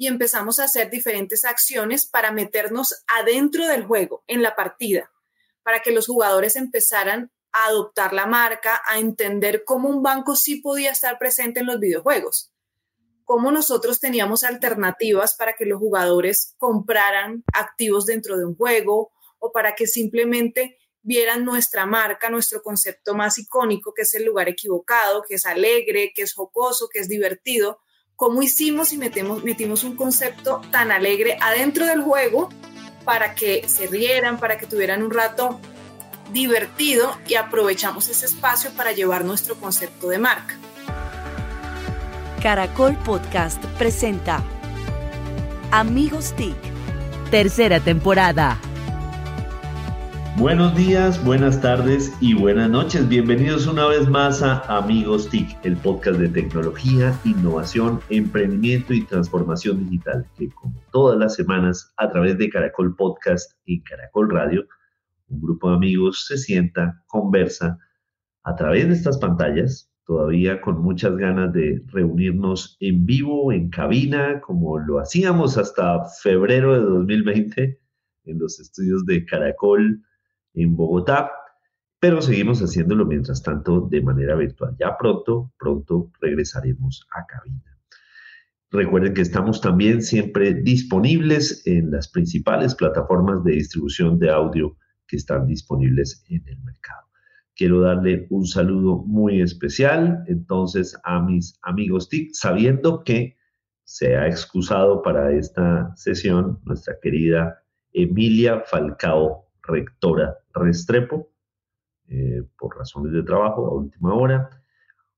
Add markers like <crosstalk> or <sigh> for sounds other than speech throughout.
y empezamos a hacer diferentes acciones para meternos adentro del juego, en la partida, para que los jugadores empezaran a adoptar la marca, a entender cómo un banco sí podía estar presente en los videojuegos, cómo nosotros teníamos alternativas para que los jugadores compraran activos dentro de un juego o para que simplemente vieran nuestra marca, nuestro concepto más icónico, que es el lugar equivocado, que es alegre, que es jocoso, que es divertido, cómo hicimos y metemos, metimos un concepto tan alegre adentro del juego para que se rieran, para que tuvieran un rato divertido y aprovechamos ese espacio para llevar nuestro concepto de marca. Caracol Podcast presenta Amigos TIC, tercera temporada. Buenos días, buenas tardes y buenas noches. Bienvenidos una vez más a Amigos TIC, el podcast de tecnología, innovación, emprendimiento y transformación digital, que como todas las semanas a través de Caracol Podcast y Caracol Radio, un grupo de amigos se sienta, conversa a través de estas pantallas, todavía con muchas ganas de reunirnos en vivo, en cabina, como lo hacíamos hasta febrero de 2020 en los estudios de Caracol en Bogotá, pero seguimos haciéndolo mientras tanto de manera virtual. Ya pronto, pronto regresaremos a cabina. Recuerden que estamos también siempre disponibles en las principales plataformas de distribución de audio que están disponibles en el mercado. Quiero darle un saludo muy especial entonces a mis amigos TIC, sabiendo que se ha excusado para esta sesión nuestra querida Emilia Falcao rectora Restrepo, eh, por razones de trabajo a última hora.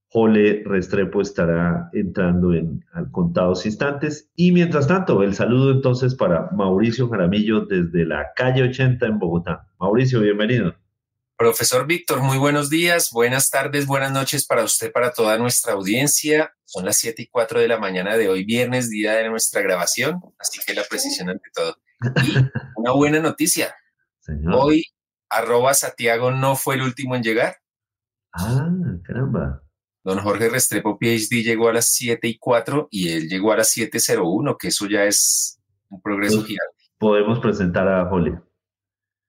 Jole Restrepo estará entrando en contados instantes. Y mientras tanto, el saludo entonces para Mauricio Jaramillo desde la calle 80 en Bogotá. Mauricio, bienvenido. Profesor Víctor, muy buenos días, buenas tardes, buenas noches para usted, para toda nuestra audiencia. Son las 7 y 4 de la mañana de hoy, viernes, día de nuestra grabación, así que la precisión ante todo. Y una buena noticia, Hoy, arroba Santiago no fue el último en llegar. Ah, caramba. Don Jorge Restrepo, PhD, llegó a las 7 y 4 y él llegó a las 7.01, que eso ya es un progreso pues, gigante. Podemos presentar a Jole.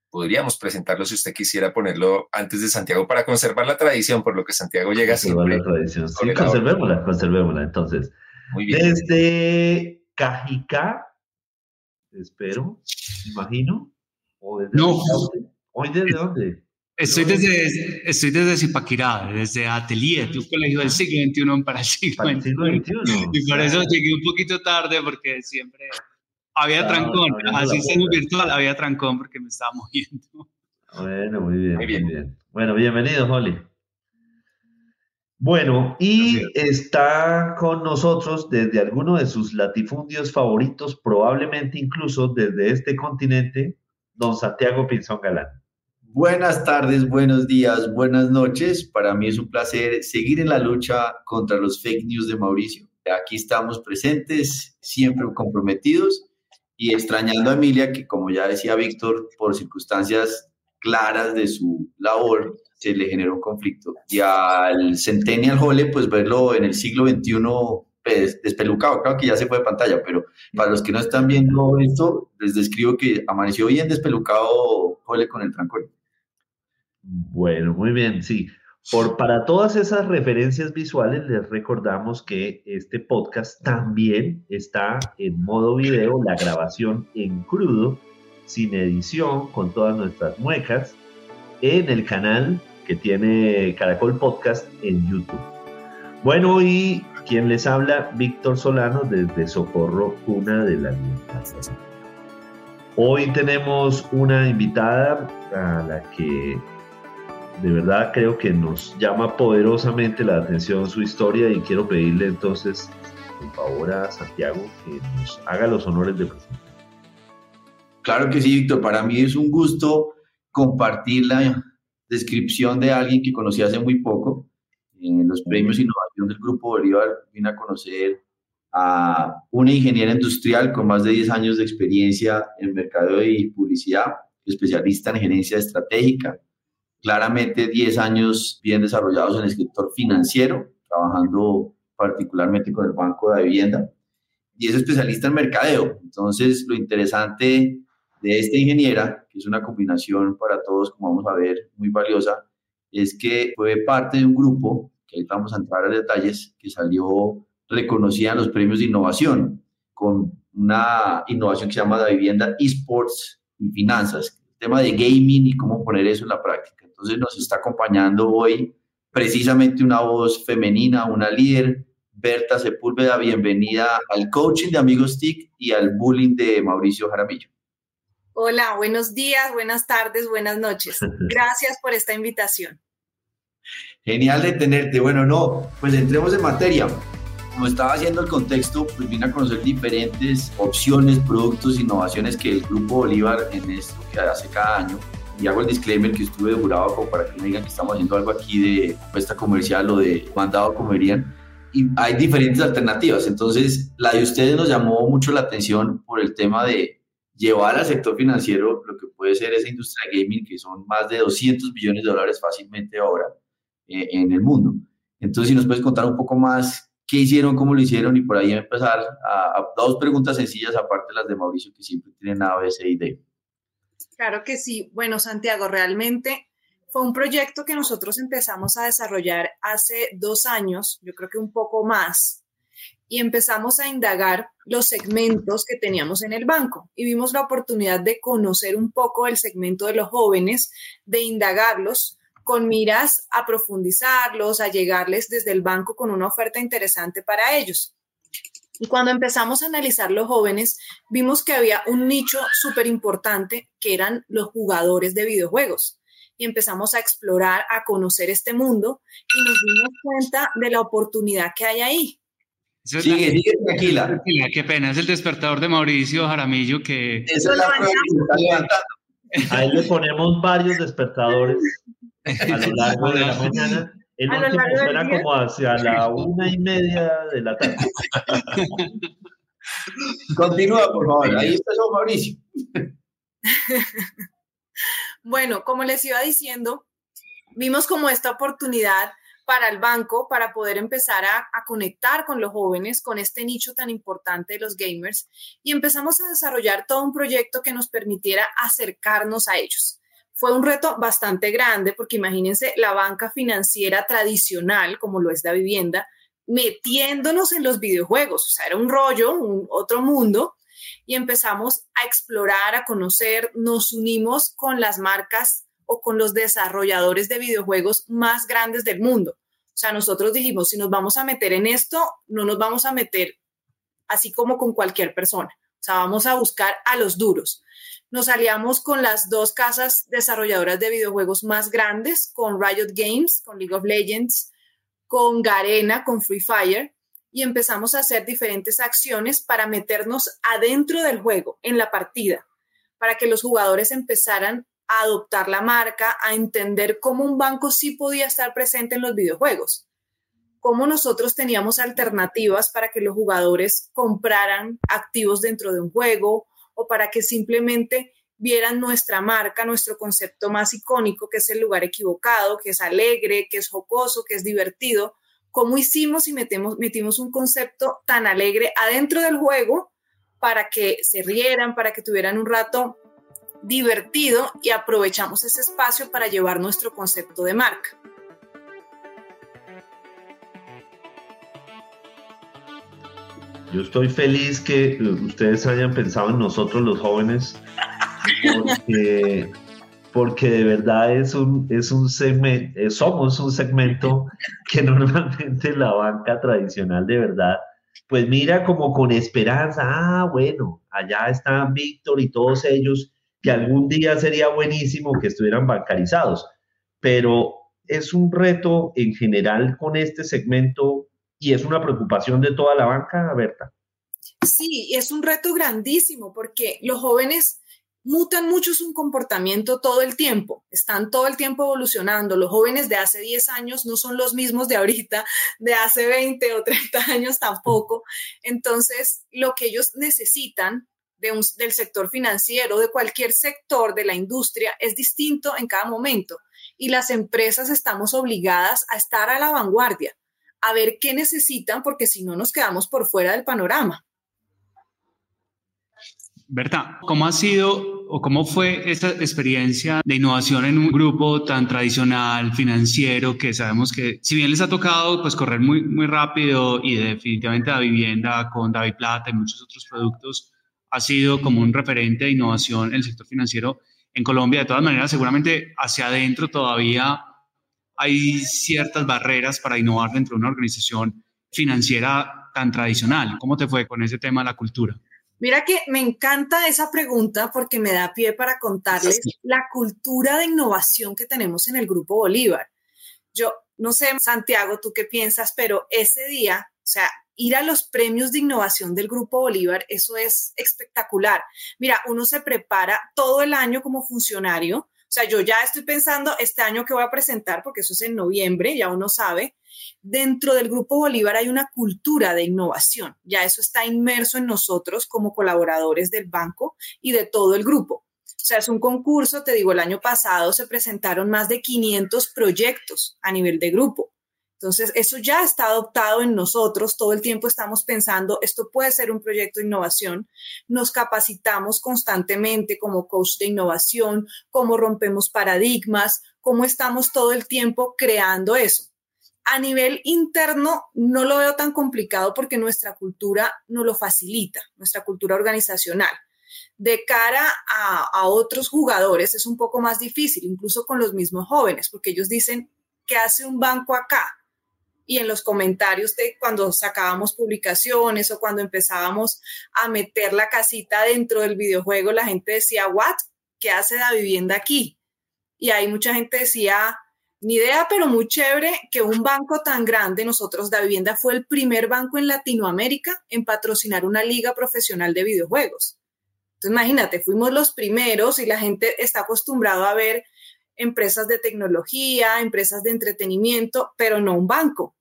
Podríamos presentarlo si usted quisiera ponerlo antes de Santiago para conservar la tradición, por lo que Santiago llega siempre. La tradición. Sí, conservémosla, conservémosla. Entonces, Muy bien. desde Cajicá, espero, imagino, no. ¿Hoy desde dónde? Estoy desde, estoy desde Zipaquirá, desde Atelier, un colegio del siglo XXI para el siglo XXI. Y por eso llegué un poquito tarde porque siempre había trancón. Así sea virtual, había trancón porque me estaba moviendo. Bueno, muy bien, muy bien. Bueno, bienvenido, Holly. Bueno, y está con nosotros desde alguno de sus latifundios favoritos, probablemente incluso desde este continente, don Santiago Pinzón Galán. Buenas tardes, buenos días, buenas noches. Para mí es un placer seguir en la lucha contra los fake news de Mauricio. Aquí estamos presentes, siempre comprometidos y extrañando a Emilia, que como ya decía Víctor, por circunstancias claras de su labor, se le generó un conflicto. Y al Centennial Hole, pues verlo en el siglo XXI despelucado, claro que ya se fue de pantalla, pero para los que no están viendo esto, les describo que amaneció bien despelucado Jole con el trancón. Bueno, muy bien, sí. Por, para todas esas referencias visuales, les recordamos que este podcast también está en modo video, la grabación en crudo, sin edición, con todas nuestras muecas, en el canal que tiene Caracol Podcast en YouTube. Bueno, y quien les habla, Víctor Solano, desde Socorro, una de la Libertad. Hoy tenemos una invitada a la que de verdad creo que nos llama poderosamente la atención su historia y quiero pedirle entonces, por favor, a Santiago que nos haga los honores de presentar. Claro que sí, Víctor. Para mí es un gusto compartir la descripción de alguien que conocí hace muy poco en los premios Innovación del Grupo Bolívar vine a conocer a una ingeniera industrial con más de 10 años de experiencia en mercado y publicidad, especialista en gerencia estratégica, claramente 10 años bien desarrollados en el sector financiero, trabajando particularmente con el Banco de Vivienda. y es especialista en mercadeo. Entonces, lo interesante de esta ingeniera, que es una combinación para todos, como vamos a ver, muy valiosa, es que fue parte de un grupo, que ahí vamos a entrar a detalles, que salió reconocida en los premios de innovación, con una innovación que se llama la vivienda esports y finanzas, el tema de gaming y cómo poner eso en la práctica. Entonces nos está acompañando hoy precisamente una voz femenina, una líder, Berta Sepúlveda, bienvenida al coaching de Amigos TIC y al bullying de Mauricio Jaramillo. Hola, buenos días, buenas tardes, buenas noches. <laughs> Gracias por esta invitación. Genial de tenerte. Bueno, no, pues entremos en materia. Como estaba haciendo el contexto, pues vine a conocer diferentes opciones, productos, innovaciones que el Grupo Bolívar en esto que hace cada año. Y hago el disclaimer que estuve jurado como para que no digan que estamos haciendo algo aquí de puesta comercial o de mandado comerían. Y hay diferentes alternativas. Entonces, la de ustedes nos llamó mucho la atención por el tema de llevar al sector financiero lo que puede ser esa industria gaming, que son más de 200 billones de dólares fácilmente ahora eh, en el mundo. Entonces, si nos puedes contar un poco más qué hicieron, cómo lo hicieron y por ahí empezar a, dos preguntas sencillas, aparte de las de Mauricio, que siempre tienen A, B, C y D. Claro que sí. Bueno, Santiago, realmente fue un proyecto que nosotros empezamos a desarrollar hace dos años, yo creo que un poco más, y empezamos a indagar los segmentos que teníamos en el banco y vimos la oportunidad de conocer un poco el segmento de los jóvenes, de indagarlos con miras a profundizarlos, a llegarles desde el banco con una oferta interesante para ellos. Y cuando empezamos a analizar los jóvenes, vimos que había un nicho súper importante que eran los jugadores de videojuegos. Y empezamos a explorar, a conocer este mundo y nos dimos cuenta de la oportunidad que hay ahí. Sigue, sigue tranquila. Qué pena, es el despertador de Mauricio Jaramillo que... Esa es la prueba que está levantando. Ahí le ponemos varios despertadores a lo <laughs> largo de la mañana. El último suena como hacia la <laughs> una y media de la tarde. <laughs> Continúa, por favor. Ahí empezó Mauricio. bueno, como les iba diciendo, vimos como esta oportunidad para el banco para poder empezar a, conectar con los jóvenes, con este nicho tan importante de los gamers, y empezamos a desarrollar todo un proyecto que nos permitiera acercarnos a ellos. Fue un reto bastante grande porque imagínense la banca financiera tradicional, como lo es la vivienda, metiéndonos en los videojuegos, o sea, era un rollo, un otro mundo, y empezamos a explorar, a conocer, nos unimos con las marcas o con los desarrolladores de videojuegos más grandes del mundo. O sea, nosotros dijimos, si nos vamos a meter en esto, no nos vamos a meter así como con cualquier persona. O sea, vamos a buscar a los duros. Nos aliamos con las dos casas desarrolladoras de videojuegos más grandes, con Riot Games, con League of Legends, con Garena, con Free Fire, y empezamos a hacer diferentes acciones para meternos adentro del juego, en la partida, para que los jugadores empezaran a adoptar la marca, a entender cómo un banco sí podía estar presente en los videojuegos, cómo nosotros teníamos alternativas para que los jugadores compraran activos dentro de un juego o para que simplemente vieran nuestra marca, nuestro concepto más icónico, que es el lugar equivocado, que es alegre, que es jocoso, que es divertido, cómo hicimos y metemos, metimos un concepto tan alegre adentro del juego para que se rieran, para que tuvieran un rato divertido y aprovechamos ese espacio para llevar nuestro concepto de marca. Yo estoy feliz que ustedes hayan pensado en nosotros los jóvenes, porque, de verdad es un, es un segmento, eh, somos un segmento que normalmente la banca tradicional de verdad, pues mira como con esperanza, ah, bueno, allá están Víctor y todos ellos, que algún día sería buenísimo que estuvieran bancarizados, pero es un reto en general con este segmento y es una preocupación de toda la banca, Berta. Sí, es un reto grandísimo porque los jóvenes mutan mucho su comportamiento todo el tiempo, están todo el tiempo evolucionando. Los jóvenes de hace 10 años no son los mismos de ahorita, de hace 20 o 30 <laughs> años tampoco. Entonces, lo que ellos necesitan del sector financiero, de cualquier sector de la industria, es distinto en cada momento. Y las empresas estamos obligadas a estar a la vanguardia, a ver qué necesitan, porque si no nos quedamos por fuera del panorama. Berta, ¿cómo ha sido o cómo fue esta experiencia de innovación en un grupo tan tradicional, financiero, que sabemos que si bien les ha tocado pues correr muy, muy rápido y definitivamente la vivienda con David Plata y muchos otros productos, ha sido como un referente de innovación en el sector financiero en Colombia. De todas maneras, seguramente hacia adentro todavía hay ciertas barreras para innovar dentro de una organización financiera tan tradicional. ¿Cómo te fue con ese tema de la cultura? Mira que me encanta esa pregunta porque me da pie para contarles la cultura de innovación que tenemos en el Grupo Bolívar. Yo no sé, Santiago, tú qué piensas, pero ese día, o sea, ir a los premios de innovación del Grupo Bolívar, eso es espectacular. Mira, uno se prepara todo el año como funcionario sea, yo ya estoy pensando este año que voy a presentar, porque eso es en noviembre, ya uno sabe. Dentro del Grupo Bolívar hay una cultura de innovación, ya eso está inmerso en nosotros como colaboradores del banco y de todo el grupo. O sea, es un concurso, te digo, el año pasado se presentaron más de 500 proyectos a nivel de grupo. Entonces, eso ya está adoptado en nosotros. Todo el tiempo estamos pensando, esto puede ser un proyecto de innovación. Nos capacitamos constantemente como coach de innovación, cómo rompemos paradigmas, cómo estamos todo el tiempo creando eso. A nivel interno, no lo veo tan complicado porque nuestra cultura no lo facilita, nuestra cultura organizacional. De cara a, a otros jugadores es un poco más difícil, incluso con los mismos jóvenes, porque ellos dicen, ¿qué hace un banco acá? Y en los comentarios de cuando sacábamos publicaciones o cuando empezábamos a meter la casita dentro del videojuego, la gente decía, ¿what? ¿Qué hace la vivienda aquí? Y ahí mucha gente decía, ni idea, pero muy chévere que un banco tan grande, nosotros, Da Vivienda fue el primer banco en Latinoamérica en patrocinar una liga profesional de videojuegos. Entonces, imagínate, fuimos los primeros y la gente está acostumbrado a ver empresas de tecnología, empresas de entretenimiento, pero no un banco.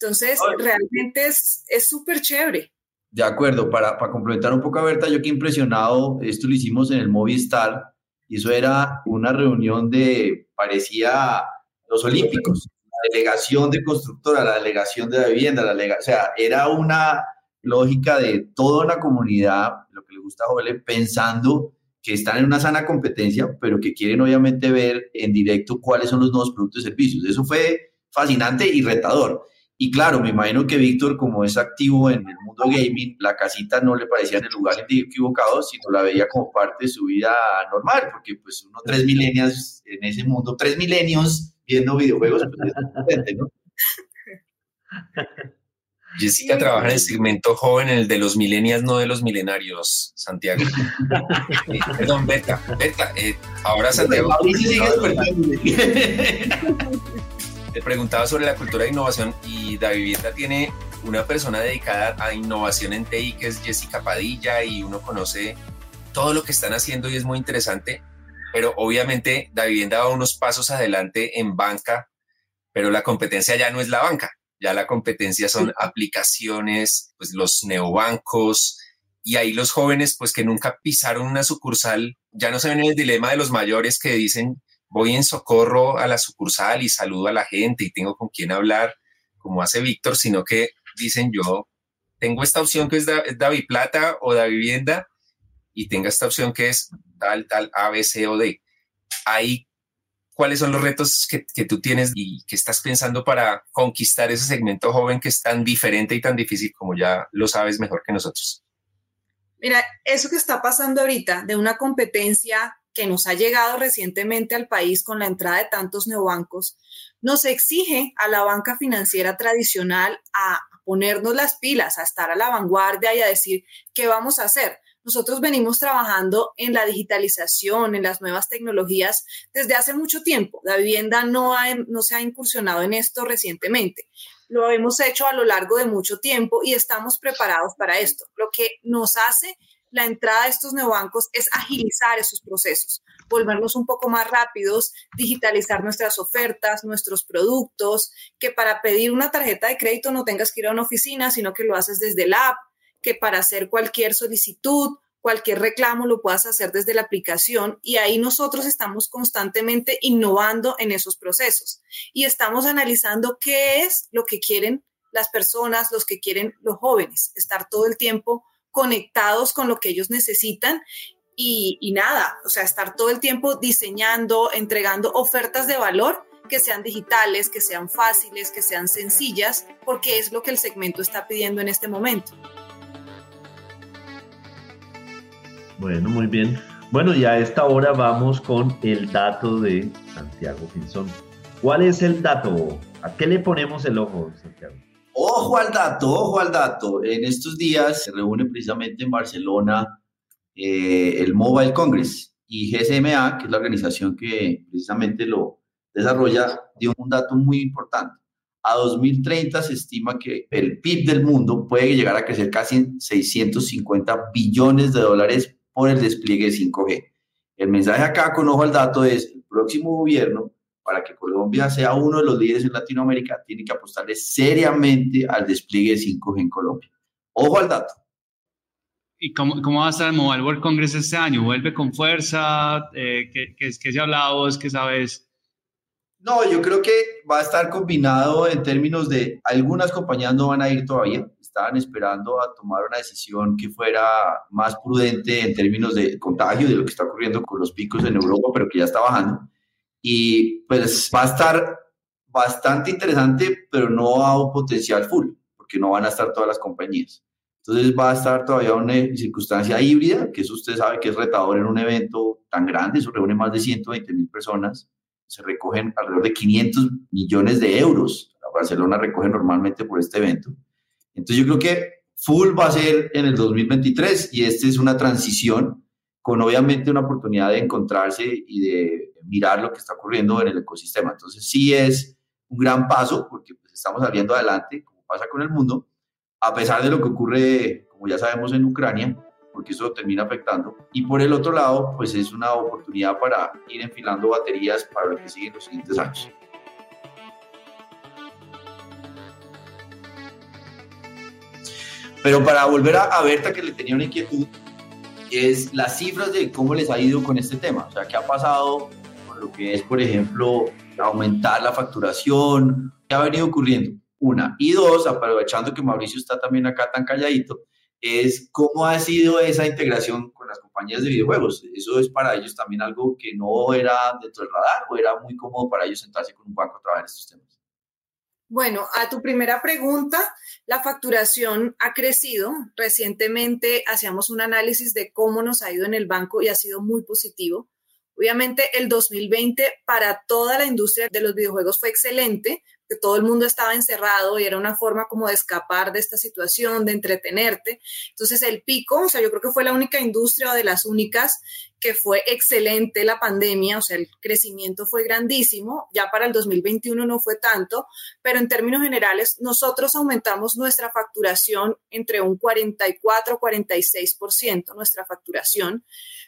Entonces, realmente es súper chévere. De acuerdo, para, para complementar un poco a Berta, yo que impresionado, esto lo hicimos en el Movistar, y eso era una reunión de, parecía los Olímpicos, la delegación de constructora, la delegación de la vivienda, la o sea, era una lógica de toda una comunidad, lo que le gusta a Joel, pensando que están en una sana competencia, pero que quieren obviamente ver en directo cuáles son los nuevos productos y servicios. Eso fue fascinante y retador. Y claro, me imagino que Víctor, como es activo en el mundo gaming, la casita no le parecía en el lugar equivocado, sino la veía como parte de su vida normal, porque pues uno tres milenios en ese mundo, tres milenios viendo videojuegos, pues es ¿no? <laughs> Jessica trabaja en el segmento joven, en el de los millennials, no de los milenarios, Santiago. Eh, perdón, Beta, Beta, eh, ahora Santiago. Le preguntaba sobre la cultura de innovación y la vivienda tiene una persona dedicada a innovación en TI que es Jessica Padilla y uno conoce todo lo que están haciendo y es muy interesante, pero obviamente la vivienda va unos pasos adelante en banca, pero la competencia ya no es la banca, ya la competencia son aplicaciones, pues los neobancos, y ahí los jóvenes, pues que nunca pisaron una sucursal, ya no se ven en el dilema de los mayores que dicen, voy en socorro a la sucursal y saludo a la gente y tengo con quién hablar, como hace Víctor, sino que dicen, yo tengo esta opción que es David Plata o da Vivienda y tengo esta opción que es tal, tal, A, B, C o D. Ahí cuáles son los retos que, que, tú tienes y que estás pensando para conquistar ese segmento joven que es tan diferente y tan difícil como ya lo sabes mejor que nosotros. Mira, eso que está pasando ahorita de una competencia que nos ha llegado recientemente al país con la entrada de tantos neobancos, nos exige a la banca financiera tradicional a ponernos las pilas, a estar a la vanguardia y a decir qué vamos a hacer. Nosotros venimos trabajando en la digitalización, en las nuevas tecnologías desde hace mucho tiempo. La vivienda no, se ha incursionado en esto recientemente. Lo hemos hecho a lo largo de mucho tiempo y estamos preparados para esto. Lo que nos hace la entrada de estos neobancos es agilizar esos procesos, volvernos un poco más rápidos, digitalizar nuestras ofertas, nuestros productos, que para pedir una tarjeta de crédito no tengas que ir a una oficina, sino que lo haces desde la app que para hacer cualquier solicitud, cualquier reclamo lo puedas hacer desde la aplicación y ahí nosotros estamos constantemente innovando en esos procesos y estamos analizando qué es lo que quieren las personas, los que quieren los jóvenes, estar todo el tiempo conectados con lo que ellos necesitan y, nada, o sea, estar todo el tiempo diseñando, entregando ofertas de valor que sean digitales, que sean fáciles, que sean sencillas, porque es lo que el segmento está pidiendo en este momento. Bueno, muy bien. Bueno, y a esta hora vamos con el dato de Santiago Pinzón. ¿Cuál es el dato? ¿A qué le ponemos el ojo, Santiago? Ojo al dato, ojo al dato. En estos días se reúne precisamente en Barcelona eh, el Mobile Congress y GSMA, que es la organización que precisamente lo desarrolla, dio un dato muy importante. A 2030 se estima que el PIB del mundo puede llegar a crecer casi en 650 billones de dólares por el despliegue de 5G. El mensaje acá con ojo al dato es, el próximo gobierno, para que Colombia sea uno de los líderes en Latinoamérica, tiene que apostarle seriamente al despliegue de 5G en Colombia. Ojo al dato. ¿Y cómo, cómo va a estar el Mobile World Congress este año? ¿Vuelve con fuerza? Eh, ¿qué, qué, qué se ha hablado? ¿Qué sabes? No, yo creo que va a estar combinado en términos de algunas compañías no van a ir todavía, estaban esperando a tomar una decisión que fuera más prudente en términos de contagio, de lo que está ocurriendo con los picos en Europa, pero que ya está bajando. Y pues va a estar bastante interesante, pero no a un potencial full, porque no van a estar todas las compañías. Entonces va a estar todavía una circunstancia híbrida, que eso usted sabe que es retador en un evento tan grande, eso reúne más de 120 mil personas, se recogen alrededor de 500 millones de euros. Barcelona recoge normalmente por este evento. Entonces yo creo que full va a ser en el 2023 y esta es una transición con obviamente una oportunidad de encontrarse y de mirar lo que está ocurriendo en el ecosistema. Entonces sí es un gran paso porque pues, estamos saliendo adelante, como pasa con el mundo, a pesar de lo que ocurre, como ya sabemos, en Ucrania, porque eso termina afectando. Y por el otro lado, pues es una oportunidad para ir enfilando baterías para lo que sigue en los siguientes años. Pero para volver a, a Berta, que le tenía una inquietud, es las cifras de cómo les ha ido con este tema. O sea, qué ha pasado con lo que es, por ejemplo, aumentar la facturación, qué ha venido ocurriendo. Una. Y dos, aprovechando que Mauricio está también acá tan calladito, es cómo ha sido esa integración con las compañías de videojuegos. Eso es para ellos también algo que no era dentro del radar o era muy cómodo para ellos sentarse con un banco a trabajar estos temas. Bueno, a tu primera pregunta, la facturación ha crecido. Recientemente hacíamos un análisis de cómo nos ha ido en el banco y ha sido muy positivo. Obviamente el 2020 para toda la industria de los videojuegos fue excelente, que todo el mundo estaba encerrado y era una forma como de escapar de esta situación, de entretenerte. Entonces el pico, o sea, yo creo que fue la única industria o de las únicas que fue excelente la pandemia, o sea, el crecimiento fue grandísimo, ya para el 2021 no fue tanto, pero en términos generales nosotros aumentamos nuestra facturación entre un 44 46% nuestra facturación.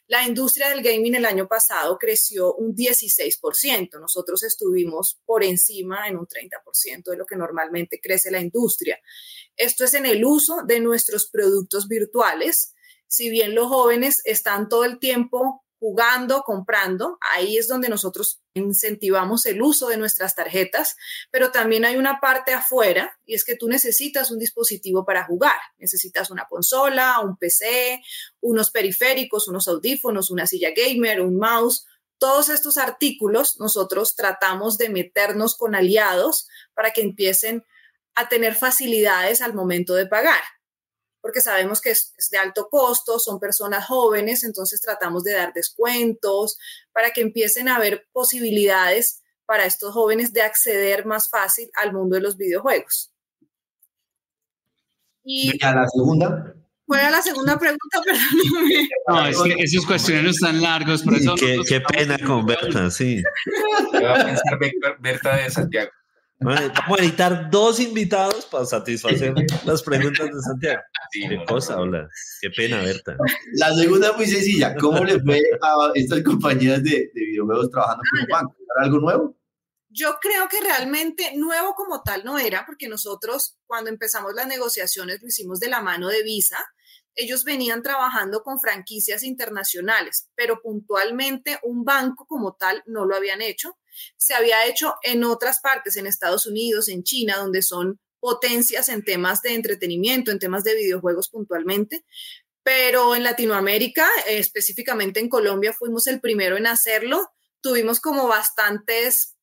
La industria del gaming el año pasado creció un 16%, nosotros estuvimos por encima en un 30% de lo que normalmente crece la industria. Esto es en el uso de nuestros productos virtuales si bien los jóvenes están todo el tiempo jugando, comprando, ahí es donde nosotros incentivamos el uso de nuestras tarjetas, pero también hay una parte afuera y es que tú necesitas un dispositivo para jugar, necesitas una consola, un PC, unos periféricos, unos audífonos, una silla gamer, un mouse. Todos estos artículos nosotros tratamos de meternos con aliados para que empiecen a tener facilidades al momento de pagar porque sabemos que es, de alto costo, son personas jóvenes, entonces tratamos de dar descuentos para que empiecen a haber posibilidades para estos jóvenes de acceder más fácil al mundo de los videojuegos. Y a la segunda. ¿Cuál era la segunda pregunta? <laughs> Perdóname. No, es que esos cuestionarios están largos, por eso. Qué, qué pena con Berta, sí. ¿Qué va a pensar Berta de Santiago? vamos a editar dos invitados para satisfacer las preguntas de Santiago. Qué cosa, hola. Qué pena, Berta. La segunda es muy sencilla. ¿Cómo le fue a estas compañías de, de videojuegos trabajando con un banco? ¿Era algo nuevo? Yo creo que realmente nuevo como tal no era, porque nosotros cuando empezamos las negociaciones lo hicimos de la mano de Visa ellos venían trabajando con franquicias internacionales, pero puntualmente un banco como tal no lo habían hecho. Se había hecho en otras partes, en Estados Unidos, en China, donde son potencias en temas de entretenimiento, en temas de videojuegos puntualmente, pero en Latinoamérica, específicamente en Colombia, fuimos el primero en hacerlo. Tuvimos como bastantes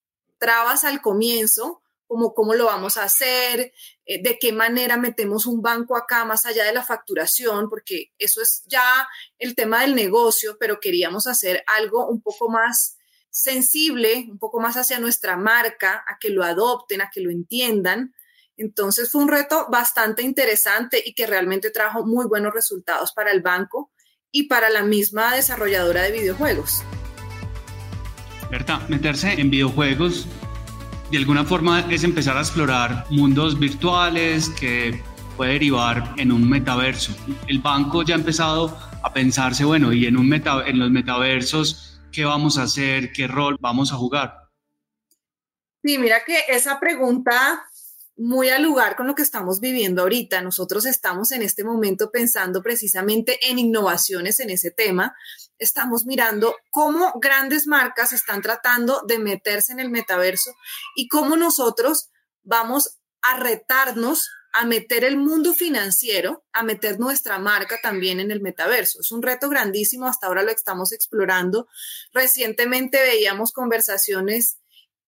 trabas al comienzo, como cómo lo vamos a hacer, eh, de qué manera metemos un banco acá más allá de la facturación, porque eso es ya el tema del negocio, pero queríamos hacer algo un poco más sensible, un poco más hacia nuestra marca, a que lo adopten, a que lo entiendan. Entonces fue un reto bastante interesante y que realmente trajo muy buenos resultados para el banco y para la misma desarrolladora de videojuegos. ¿Verdad? Meterse en videojuegos de alguna forma es empezar a explorar mundos virtuales que puede derivar en un metaverso. El banco ya ha empezado a pensarse, bueno, y en, un meta, en los metaversos qué vamos a hacer, qué rol vamos a jugar. Sí, mira que esa pregunta muy al lugar con lo que estamos viviendo ahorita. Nosotros estamos en este momento pensando precisamente en innovaciones en ese tema. Estamos mirando cómo grandes marcas están tratando de meterse en el metaverso y cómo nosotros vamos a retarnos a meter el mundo financiero, a meter nuestra marca también en el metaverso. Es un reto grandísimo, hasta ahora lo estamos explorando. Recientemente veíamos conversaciones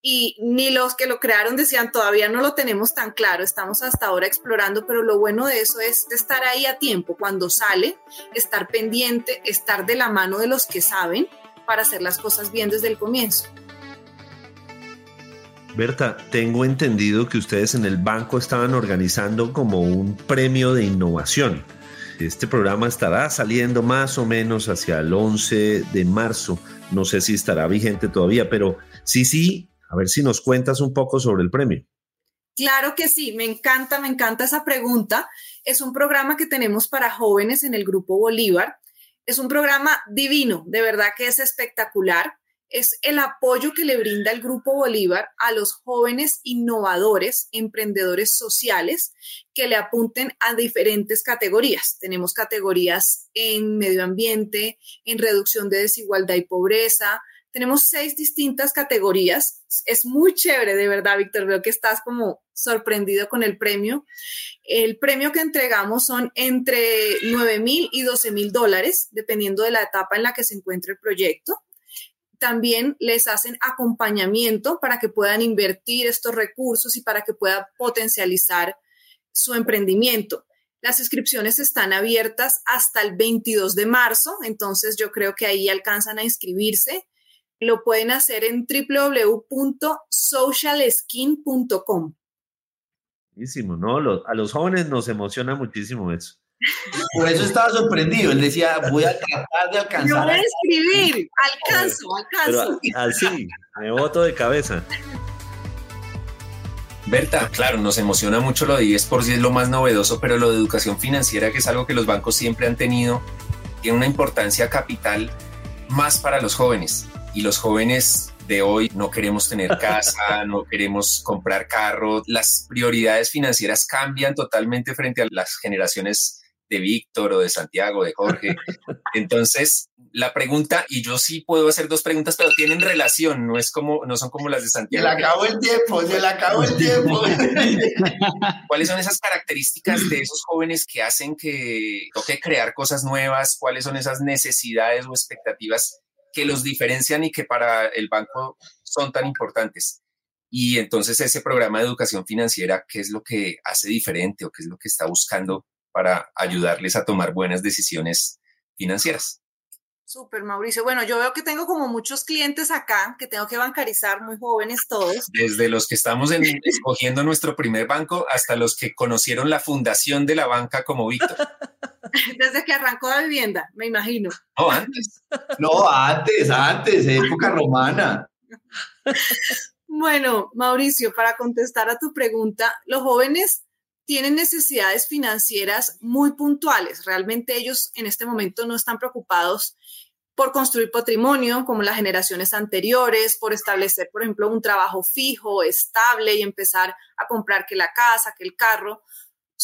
y ni los que lo crearon decían todavía no lo tenemos tan claro, estamos hasta ahora explorando, pero lo bueno de eso es estar ahí a tiempo, cuando sale, estar pendiente, estar de la mano de los que saben para hacer las cosas bien desde el comienzo. Berta, tengo entendido que ustedes en el banco estaban organizando como un premio de innovación. Este programa estará saliendo más o menos hacia el 11 de marzo. No sé si estará vigente todavía, pero sí, sí, a ver si nos cuentas un poco sobre el premio. Claro que sí, me encanta, me encanta esa pregunta. Es un programa que tenemos para jóvenes en el Grupo Bolívar. Es un programa divino, de verdad que es espectacular es el apoyo que le brinda el Grupo Bolívar a los jóvenes innovadores, emprendedores sociales que le apunten a diferentes categorías. Tenemos categorías en medio ambiente, en reducción de desigualdad y pobreza. Tenemos seis distintas categorías. Es muy chévere, de verdad, Víctor. Veo que estás como sorprendido con el premio. El premio que entregamos son entre 9 mil y 12 mil dólares, dependiendo de la etapa en la que se encuentre el proyecto también les hacen acompañamiento para que puedan invertir estos recursos y para que puedan potencializar su emprendimiento. Las inscripciones están abiertas hasta el 22 de marzo, entonces yo creo que ahí alcanzan a inscribirse. Lo pueden hacer en www.socialskin.com. Buenísimo, ¿no? a los jóvenes nos emociona muchísimo eso. Por eso estaba sorprendido. Él decía, voy a tratar de alcanzar. Yo voy a escribir, <laughs> alcanzo, alcanzo. así, me voto de cabeza. Berta, claro, nos emociona mucho lo de 10 por 10 es lo más novedoso, pero lo de educación financiera, que es algo que los bancos siempre han tenido, tiene una importancia capital más para los jóvenes. Y los jóvenes de hoy no queremos tener <laughs> casa, no queremos comprar carro. Las prioridades financieras cambian totalmente frente a las generaciones de Víctor o de Santiago, de Jorge. <laughs> Entonces, la pregunta, y yo sí puedo hacer dos preguntas, pero tienen relación, no es como, no son como las de Santiago. Se le acabó el tiempo, se le acabó el tiempo. <laughs> ¿Cuáles son esas características de esos jóvenes que hacen que toque crear cosas nuevas? ¿Cuáles son esas necesidades o expectativas que los diferencian y que para el banco son tan importantes? Y entonces ese programa de educación financiera, ¿qué es lo que hace diferente o qué es lo que está buscando para ayudarles a tomar buenas decisiones financieras. Súper, Mauricio. Bueno, yo veo que tengo como muchos clientes acá que tengo que bancarizar, muy jóvenes todos. Desde los que estamos <laughs> escogiendo nuestro primer banco hasta los que conocieron la fundación de la banca como Víctor. <laughs> Desde que arrancó la vivienda, me imagino. No, antes. No, antes, antes, época romana. <laughs> Bueno, Mauricio, para contestar a tu pregunta, los jóvenes tienen necesidades financieras muy puntuales. Realmente ellos en este momento no están preocupados por construir patrimonio como las generaciones anteriores, por establecer, por ejemplo, un trabajo fijo, estable y empezar a comprar que la casa, que el carro.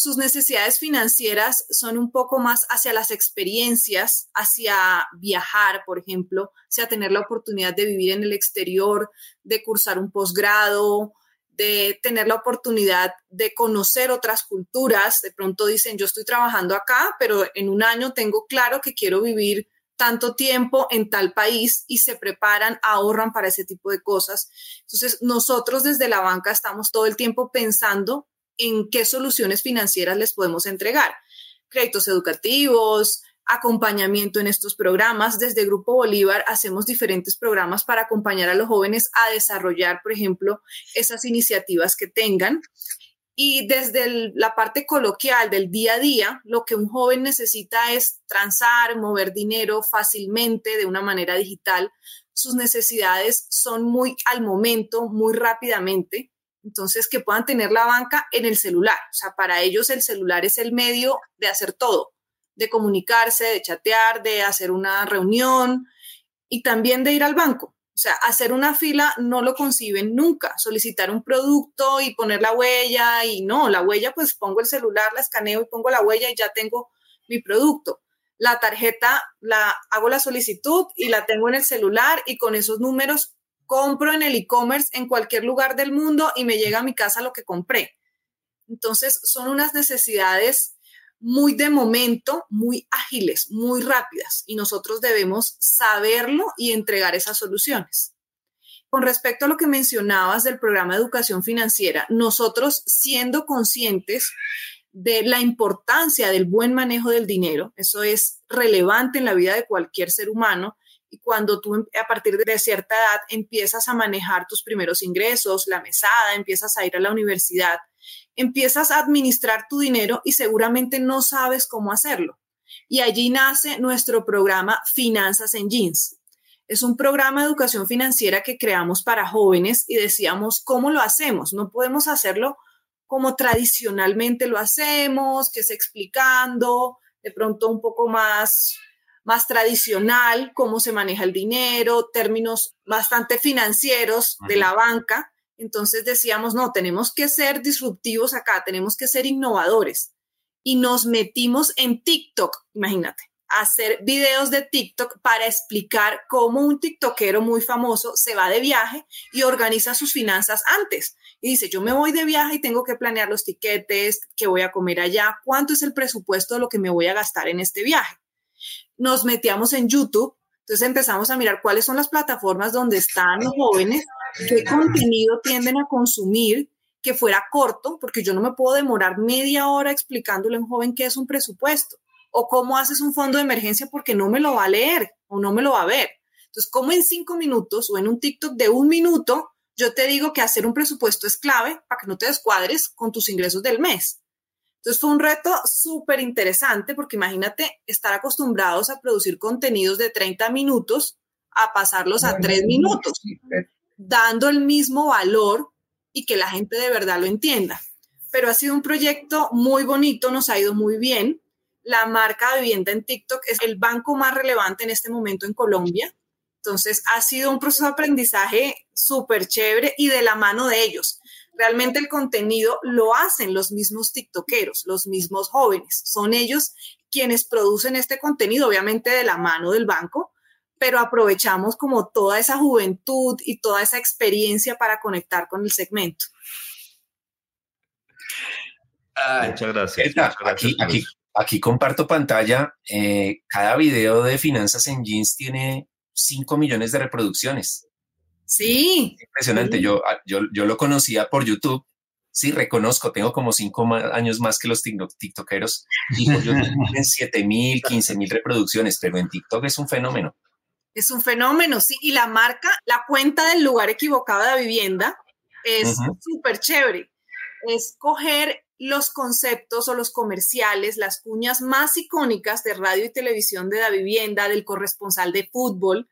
Sus necesidades financieras son un poco más hacia las experiencias, hacia viajar, por ejemplo, hacia tener la oportunidad de vivir en el exterior, de cursar un posgrado, de tener la oportunidad de conocer otras culturas. De pronto dicen, yo estoy trabajando acá, pero en un año tengo claro que quiero vivir tanto tiempo en tal país y se preparan, ahorran para ese tipo de cosas. Entonces, nosotros desde la banca estamos todo el tiempo pensando en qué soluciones financieras les podemos entregar. Créditos educativos, acompañamiento en estos programas. Desde Grupo Bolívar hacemos diferentes programas para acompañar a los jóvenes a desarrollar, por ejemplo, esas iniciativas que tengan. Y desde la parte coloquial del día a día, lo que un joven necesita es transar, mover dinero fácilmente de una manera digital. Sus necesidades son muy al momento, muy rápidamente. Entonces, que puedan tener la banca en el celular. O sea, para ellos el celular es el medio de hacer todo de comunicarse, de chatear, de hacer una reunión y también de ir al banco. O sea, hacer una fila no lo conciben nunca. Solicitar un producto y poner la huella y no, la huella pues pongo el celular, la escaneo y pongo la huella y ya tengo mi producto. La tarjeta la hago la solicitud y la tengo en el celular y con esos números compro en el e-commerce en cualquier lugar del mundo y me llega a mi casa lo que compré. Entonces, son unas necesidades muy de momento, muy ágiles, muy rápidas y nosotros debemos saberlo y entregar esas soluciones. Con respecto a lo que mencionabas del programa de educación financiera, nosotros siendo conscientes de la importancia del buen manejo del dinero, eso es relevante en la vida de cualquier ser humano, y cuando tú a partir de cierta edad empiezas a manejar tus primeros ingresos, la mesada, empiezas a ir a la universidad, empiezas a administrar tu dinero y seguramente no sabes cómo hacerlo. Y allí nace nuestro programa Finanzas en Jeans. Es un programa de educación financiera que creamos para jóvenes y decíamos, ¿cómo lo hacemos? No podemos hacerlo como tradicionalmente lo hacemos, que es explicando, de pronto un poco más más tradicional, cómo se maneja el dinero, términos bastante financieros de la banca. Entonces decíamos, no, tenemos que ser disruptivos acá, tenemos que ser innovadores. Y nos metimos en TikTok, imagínate, a hacer videos de TikTok para explicar cómo un TikTokero muy famoso se va de viaje y organiza sus finanzas antes. Y dice, yo me voy de viaje y tengo que planear los tiquetes, qué voy a comer allá, cuánto es el presupuesto de lo que me voy a gastar en este viaje. Nos metíamos en YouTube entonces empezamos a mirar cuáles son las plataformas donde están los jóvenes, qué contenido tienden a consumir que fuera corto, porque yo no me puedo demorar media hora explicándole a un joven qué es un presupuesto o cómo haces un fondo de emergencia porque no me lo va a leer o no me lo va a ver. Entonces, como en cinco minutos o en un TikTok de un minuto, yo te digo que hacer un presupuesto es clave para que no te descuadres con tus ingresos del mes. Entonces fue un reto súper interesante porque imagínate estar acostumbrados a producir contenidos de 30 minutos a pasarlos a 3 minutos, dando el mismo valor y que la gente de verdad lo entienda. Pero ha sido un proyecto muy bonito, nos ha ido muy bien. La marca de vivienda en TikTok es el banco más relevante en este momento en Colombia. Entonces ha sido un proceso de aprendizaje súper chévere y de la mano de ellos realmente el contenido lo hacen los mismos TikTokeros, los mismos jóvenes. Son ellos quienes producen este contenido, obviamente de la mano del banco, pero aprovechamos como toda esa juventud y toda esa experiencia para conectar con el segmento. muchas gracias. Aquí, comparto pantalla. Eh, cada video de finanzas en jeans tiene 5 millones de reproducciones. Sí. Impresionante. Yo, ah, yo, yo lo conocía por YouTube. Sí, reconozco, tengo como cinco años más que los TikTokeros y por YouTube tienen 7 mil, 15 mil reproducciones, pero en TikTok es un fenómeno. Es un fenómeno, sí. Y la marca, la cuenta del lugar equivocado de vivienda es súper chévere. Es coger los conceptos o los comerciales, las cuñas más icónicas de radio y televisión de la vivienda, del corresponsal de fútbol,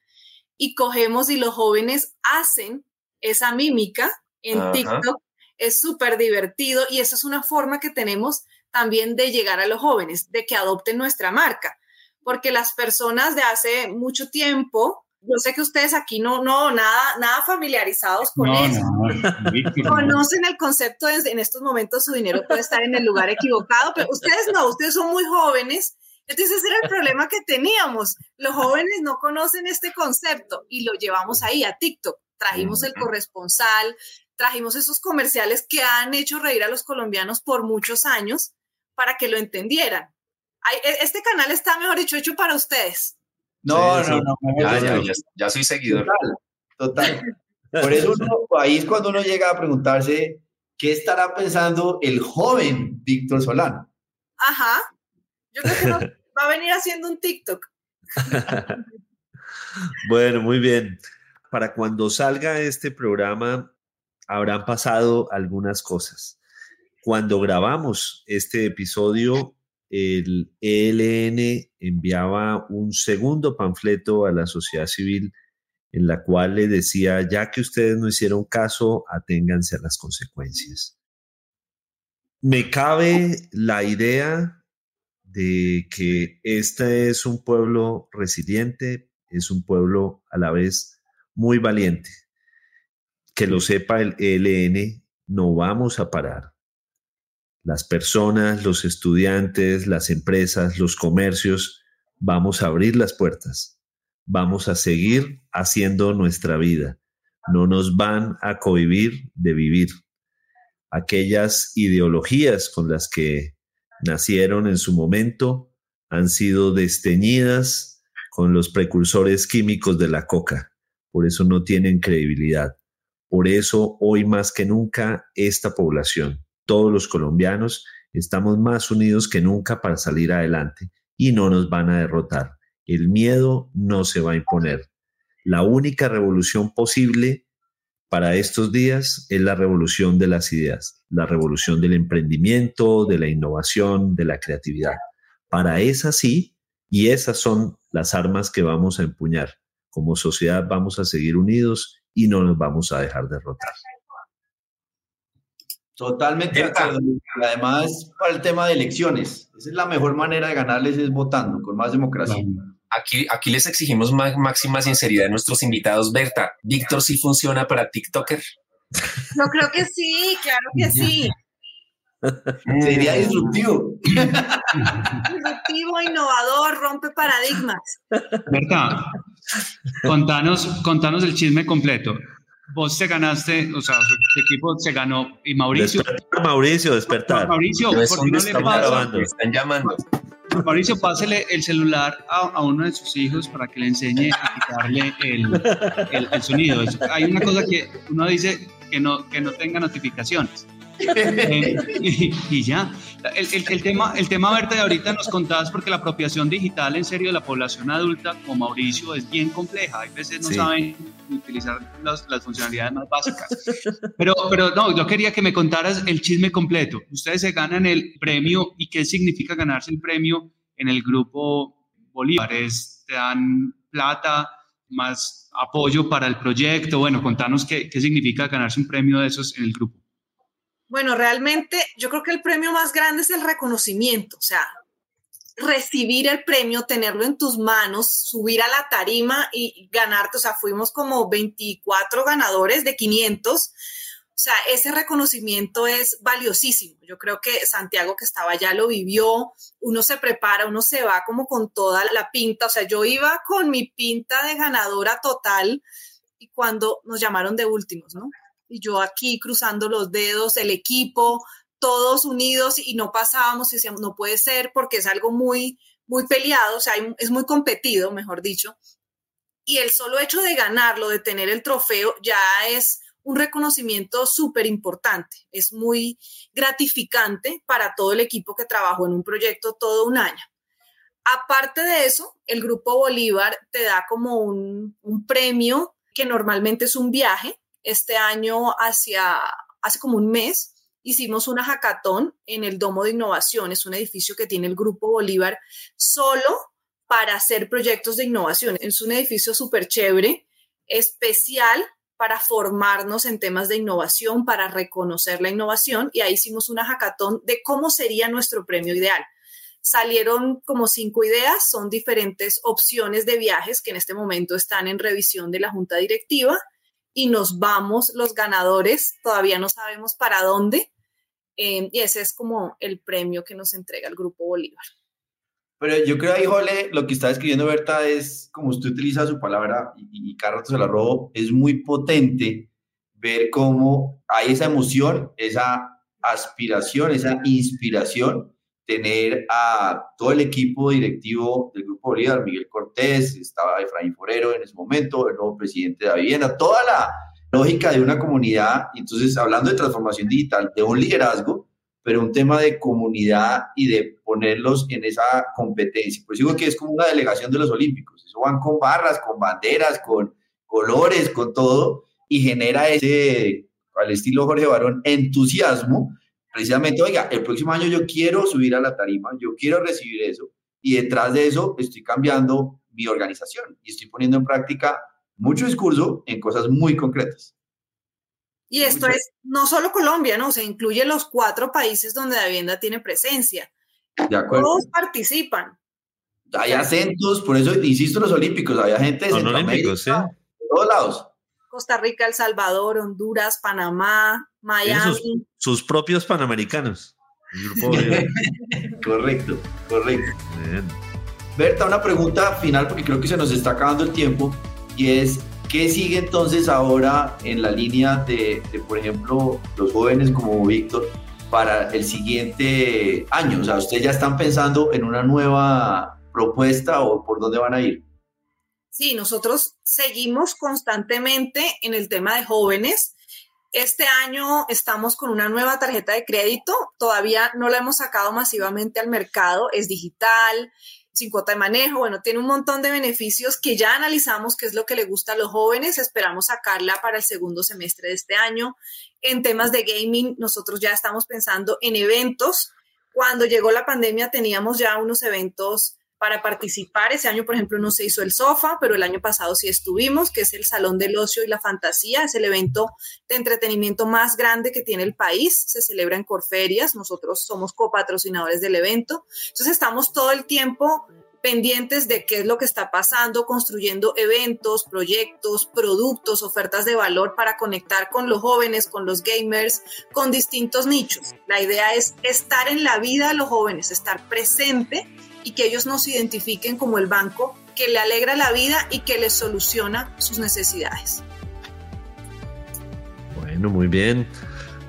y cogemos y los jóvenes hacen esa mímica en TikTok. Es súper divertido y esa es una forma que tenemos también de llegar a los jóvenes, de que adopten nuestra marca, porque las personas de hace mucho tiempo, yo sé que ustedes aquí no, no, nada, nada familiarizados con eso, <laughs> conocen el concepto de en estos momentos su dinero puede estar en el lugar equivocado, pero ustedes no, ustedes son muy jóvenes entonces ese era el problema que teníamos. Los jóvenes no conocen este concepto y lo llevamos ahí a TikTok. Trajimos el corresponsal, trajimos esos comerciales que han hecho reír a los colombianos por muchos años para que lo entendieran. E, este canal está, mejor dicho, hecho para ustedes. No, no, no. Ya, soy seguidor. Total, total. <laughs> Por eso ahí es cuando uno llega a preguntarse qué estará pensando el joven Víctor Solano. Ajá. Yo creo que va a venir haciendo un TikTok. <laughs> bueno, muy bien. Para cuando salga este programa, habrán pasado algunas cosas. Cuando grabamos este episodio, el ELN enviaba un segundo panfleto a la sociedad civil en la cual le decía, ya que ustedes no hicieron caso, aténganse a las consecuencias. Me cabe la idea de que este es un pueblo resiliente, es un pueblo a la vez muy valiente. Que lo sepa el ELN, no vamos a parar. Las personas, los estudiantes, las empresas, los comercios, vamos a abrir las puertas. Vamos a seguir haciendo nuestra vida. No nos van a cohibir de vivir. Aquellas ideologías con las que nacieron en su momento han sido desteñidas con los precursores químicos de la coca. Por eso no tienen credibilidad. Por eso hoy más que nunca esta población, todos los colombianos, estamos más unidos que nunca para salir adelante y no nos van a derrotar. El miedo no se va a imponer. La única revolución posible para estos días es la revolución de las ideas, la revolución del emprendimiento, de la innovación, de la creatividad. Para esa sí, y esas son las armas que vamos a empuñar. Como sociedad vamos a seguir unidos y no nos vamos a dejar derrotar. Totalmente Además, para el tema de elecciones, esa es la mejor manera de ganarles es votando, con más democracia. Aquí, aquí les exigimos máxima sinceridad a nuestros invitados. Berta, ¿Víctor sí funciona para TikToker? Yo creo que sí, claro que sí. <laughs> Sería disruptivo. disruptivo, innovador, rompe paradigmas. Berta, contanos, contanos el chisme completo. Vos te ganaste, o sea, tu equipo se ganó y Mauricio. Despertar, Mauricio, despertar. Mauricio, ¿por qué no le pasa? Están llamando. Mauricio, pásele el celular a, uno de sus hijos para que le enseñe a quitarle el, sonido. hay una cosa que uno dice que no, que no tenga notificaciones. Eh, <laughs> y, ya. El, tema, el tema, Berta, de ahorita nos contabas porque la apropiación digital en serio de la población adulta, como Mauricio, es bien compleja. Hay veces no saben utilizar las, funcionalidades más básicas. Pero, pero no, yo quería que me contaras el chisme completo. Ustedes se ganan el premio y qué significa ganarse el premio en el grupo Bolívares. Te dan plata más apoyo para el proyecto. Bueno, contanos qué, qué significa ganarse un premio de esos en el grupo. Bueno, realmente yo creo que el premio más grande es el reconocimiento, o sea, recibir el premio, tenerlo en tus manos, subir a la tarima y ganarte, o sea, fuimos como 24 ganadores de 500. O sea, ese reconocimiento es valiosísimo. Yo creo que Santiago que estaba allá lo vivió, uno se prepara, uno se va como con toda la pinta, o sea, yo iba con mi pinta de ganadora total y cuando nos llamaron de últimos, ¿no? Y yo aquí cruzando los dedos, el equipo, todos unidos y no pasábamos y decíamos, no puede ser porque es algo muy, muy peleado, o sea, es muy competido, mejor dicho. Y el solo hecho de ganarlo, de tener el trofeo, ya es un reconocimiento súper importante. Es muy gratificante para todo el equipo que trabajó en un proyecto todo un año. Aparte de eso, el Grupo Bolívar te da como un, un premio que normalmente es un viaje, este año, hace como un mes, hicimos una hackathon en el Domo de Innovación. Es un edificio que tiene el Grupo Bolívar solo para hacer proyectos de innovación. Es un edificio súper chévere, especial para formarnos en temas de innovación, para reconocer la innovación. Y ahí hicimos una hackathon de cómo sería nuestro premio ideal. Salieron como cinco ideas, son diferentes opciones de viajes que en este momento están en revisión de la Junta Directiva y nos vamos los ganadores, todavía no sabemos para dónde, eh, y ese es como el premio que nos entrega el Grupo Bolívar. Pero yo creo ahí, Jole, lo que está escribiendo Berta es, como usted utiliza su palabra, y, y Carlos se la robo, es muy potente ver cómo hay esa emoción, esa aspiración, esa inspiración, tener a todo el equipo directivo del Grupo Bolívar, Miguel Cortés, estaba Efraín Forero en ese momento, el nuevo presidente de la vivienda, toda la lógica de una comunidad, entonces hablando de transformación digital, de un liderazgo, pero un tema de comunidad y de ponerlos en esa competencia. Pues digo que es como una delegación de los Olímpicos, eso van con barras, con banderas, con colores, con todo, y genera ese, al estilo Jorge Barón, entusiasmo, precisamente, oiga, el próximo año yo quiero subir a la tarima, yo quiero recibir eso, y detrás de eso estoy cambiando mi organización y estoy poniendo en práctica mucho discurso en cosas muy concretas. Y esto es no solo Colombia, ¿no? Se incluye los cuatro países donde la vivienda tiene presencia. De acuerdo. Todos participan. Hay acentos, por eso insisto en los olímpicos, hay gente de Centroamérica, ¿sí? de todos lados. Costa Rica, El Salvador, Honduras, Panamá, Miami. Sus, propios panamericanos. <laughs> correcto, correcto. Berta, una pregunta final porque creo que se nos está acabando el tiempo y es, ¿qué sigue entonces ahora en la línea de, de por ejemplo, los jóvenes como Víctor para el siguiente año? O sea, ¿ustedes ya están pensando en una nueva propuesta o por dónde van a ir? Sí, nosotros seguimos constantemente en el tema de jóvenes. Este año estamos con una nueva tarjeta de crédito. Todavía no la hemos sacado masivamente al mercado. Es digital, sin cuota de manejo. Bueno, tiene un montón de beneficios que ya analizamos qué es lo que le gusta a los jóvenes. Esperamos sacarla para el segundo semestre de este año. En temas de gaming, nosotros ya estamos pensando en eventos. Cuando llegó la pandemia teníamos ya unos eventos para participar. Ese año, por ejemplo, no se hizo el sofá, pero el año pasado sí estuvimos, que es el Salón del Ocio y la Fantasía. Es el evento de entretenimiento más grande que tiene el país. Se celebra en Corferias. Nosotros somos copatrocinadores del evento. Entonces estamos todo el tiempo pendientes de qué es lo que está pasando, construyendo eventos, proyectos, productos, ofertas de valor para conectar con los jóvenes, con los gamers, con distintos nichos. La idea es estar en la vida de los jóvenes, estar presente y que ellos nos identifiquen como el banco que le alegra la vida y que les soluciona sus necesidades. Bueno, muy bien.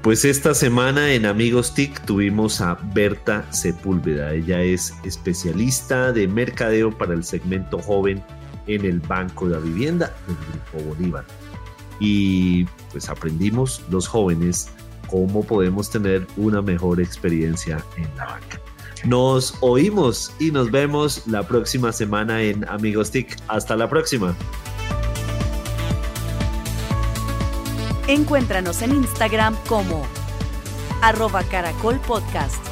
Pues esta semana en Amigos TIC tuvimos a Berta Sepúlveda. Ella es especialista de mercadeo para el segmento joven en el Banco de la Vivienda del Grupo Bolívar. Y pues aprendimos los jóvenes cómo podemos tener una mejor experiencia en la banca. Nos oímos y nos vemos la próxima semana en Amigos TIC. Hasta la próxima. Encuéntranos en Instagram como arroba caracol podcast.